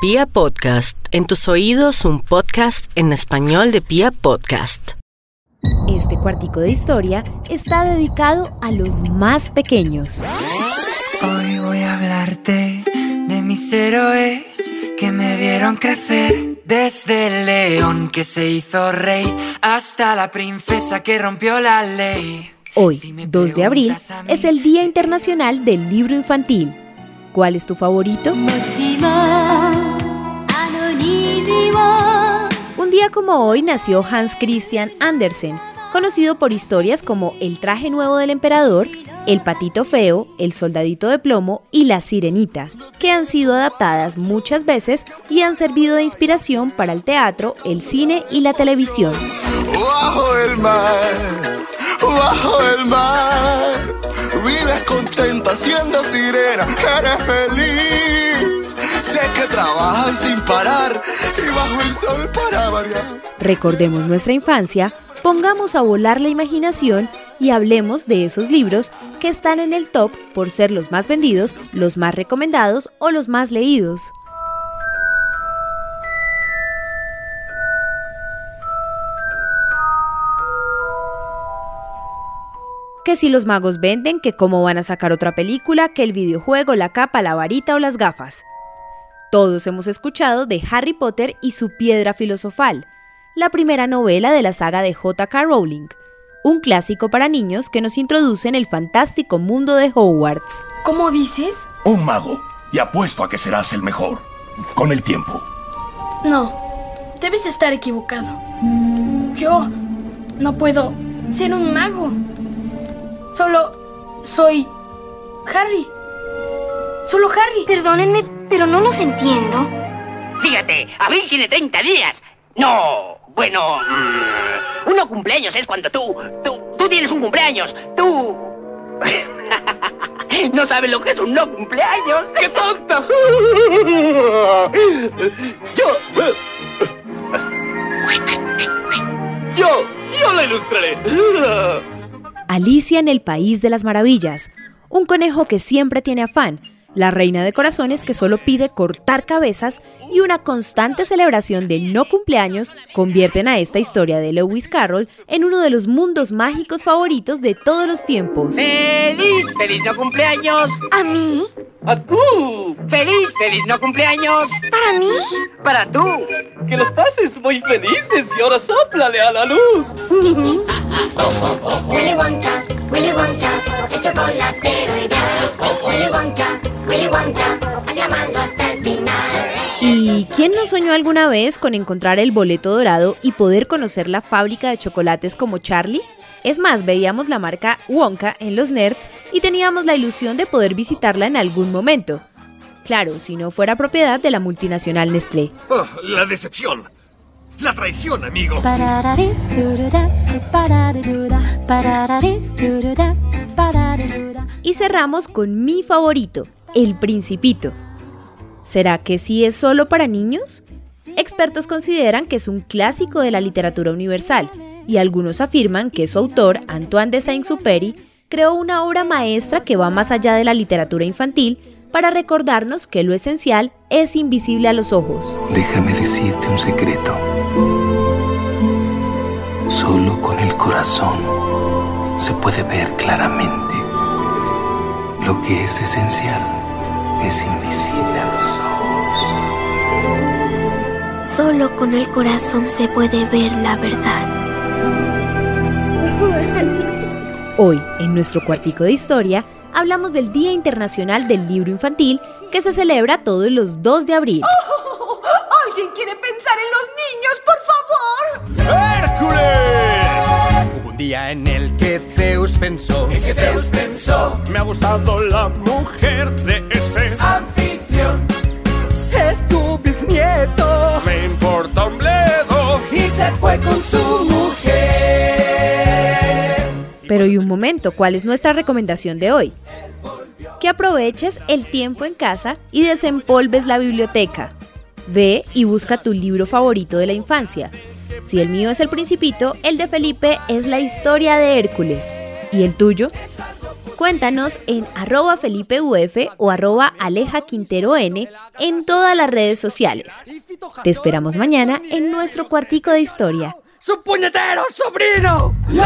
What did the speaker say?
Pia Podcast, en tus oídos un podcast en español de Pia Podcast. Este cuartico de historia está dedicado a los más pequeños. Hoy voy a hablarte de mis héroes que me vieron crecer. Desde el león que se hizo rey hasta la princesa que rompió la ley. Hoy, 2 de abril, es el Día Internacional del Libro Infantil. ¿Cuál es tu favorito? Un día como hoy nació Hans Christian Andersen, conocido por historias como El traje nuevo del emperador, El patito feo, El soldadito de plomo y La sirenita, que han sido adaptadas muchas veces y han servido de inspiración para el teatro, el cine y la televisión. Bajo el mar, bajo el mar, vives contenta siendo sirena, eres feliz. Sé que trabajas sin parar y bajo el sol para variar. Recordemos nuestra infancia, pongamos a volar la imaginación y hablemos de esos libros que están en el top por ser los más vendidos, los más recomendados o los más leídos. Que si los magos venden, que cómo van a sacar otra película, que el videojuego, la capa, la varita o las gafas. Todos hemos escuchado de Harry Potter y su piedra filosofal, la primera novela de la saga de J.K. Rowling, un clásico para niños que nos introduce en el fantástico mundo de Hogwarts. ¿Cómo dices? Un mago, y apuesto a que serás el mejor, con el tiempo. No, debes estar equivocado. Yo no puedo ser un mago. Solo soy Harry. Solo Harry. Perdónenme, pero no los entiendo. Fíjate, abril tiene 30 días. No, bueno, mm, uno cumpleaños es cuando tú, tú, tú tienes un cumpleaños. Tú... no sabes lo que es un no cumpleaños. ¡Qué tonta! Yo... Yo, yo la ilustraré. Alicia en el País de las Maravillas, un conejo que siempre tiene afán, la reina de corazones que solo pide cortar cabezas y una constante celebración de no cumpleaños convierten a esta historia de Lewis Carroll en uno de los mundos mágicos favoritos de todos los tiempos. ¡Feliz, feliz no cumpleaños! ¿A mí? ¡A tú! ¡Feliz, feliz no cumpleaños! ¿Para mí? ¡Para tú! Que los pases muy felices y ahora sóplale a la luz. Willy Wonka, Willy Wonka, el chocolatero ideal. Willy Wonka, Willy Wonka, aclamando hasta el final. ¿Y quién no soñó alguna vez con encontrar el boleto dorado y poder conocer la fábrica de chocolates como Charlie? Es más, veíamos la marca Wonka en los nerds y teníamos la ilusión de poder visitarla en algún momento. Claro, si no fuera propiedad de la multinacional Nestlé. Oh, la decepción. La traición, amigo. Y cerramos con mi favorito, El Principito. ¿Será que sí es solo para niños? Expertos consideran que es un clásico de la literatura universal y algunos afirman que su autor, Antoine de Saint-Exupéry, creó una obra maestra que va más allá de la literatura infantil para recordarnos que lo esencial es invisible a los ojos. Déjame decirte un secreto. Solo con el corazón se puede ver claramente. Lo que es esencial es invisible a los ojos. Solo con el corazón se puede ver la verdad. Hoy, en nuestro cuartico de historia, hablamos del Día Internacional del Libro Infantil que se celebra todos los 2 de abril. Oh, día en el que Zeus pensó. ¿En que Zeus pensó? Me ha gustado la mujer de ese anfitrión. Es tu bisnieto. Me importa un bledo. Y se fue con su mujer. Pero y un momento, ¿cuál es nuestra recomendación de hoy? Que aproveches el tiempo en casa y desempolves la biblioteca. Ve y busca tu libro favorito de la infancia. Si el mío es El Principito, el de Felipe es La historia de Hércules. ¿Y el tuyo? Cuéntanos en arroba FelipeUF o arroba Aleja Quintero N en todas las redes sociales. Te esperamos mañana en nuestro cuartico de historia. ¡Su puñetero sobrino! ¡Lo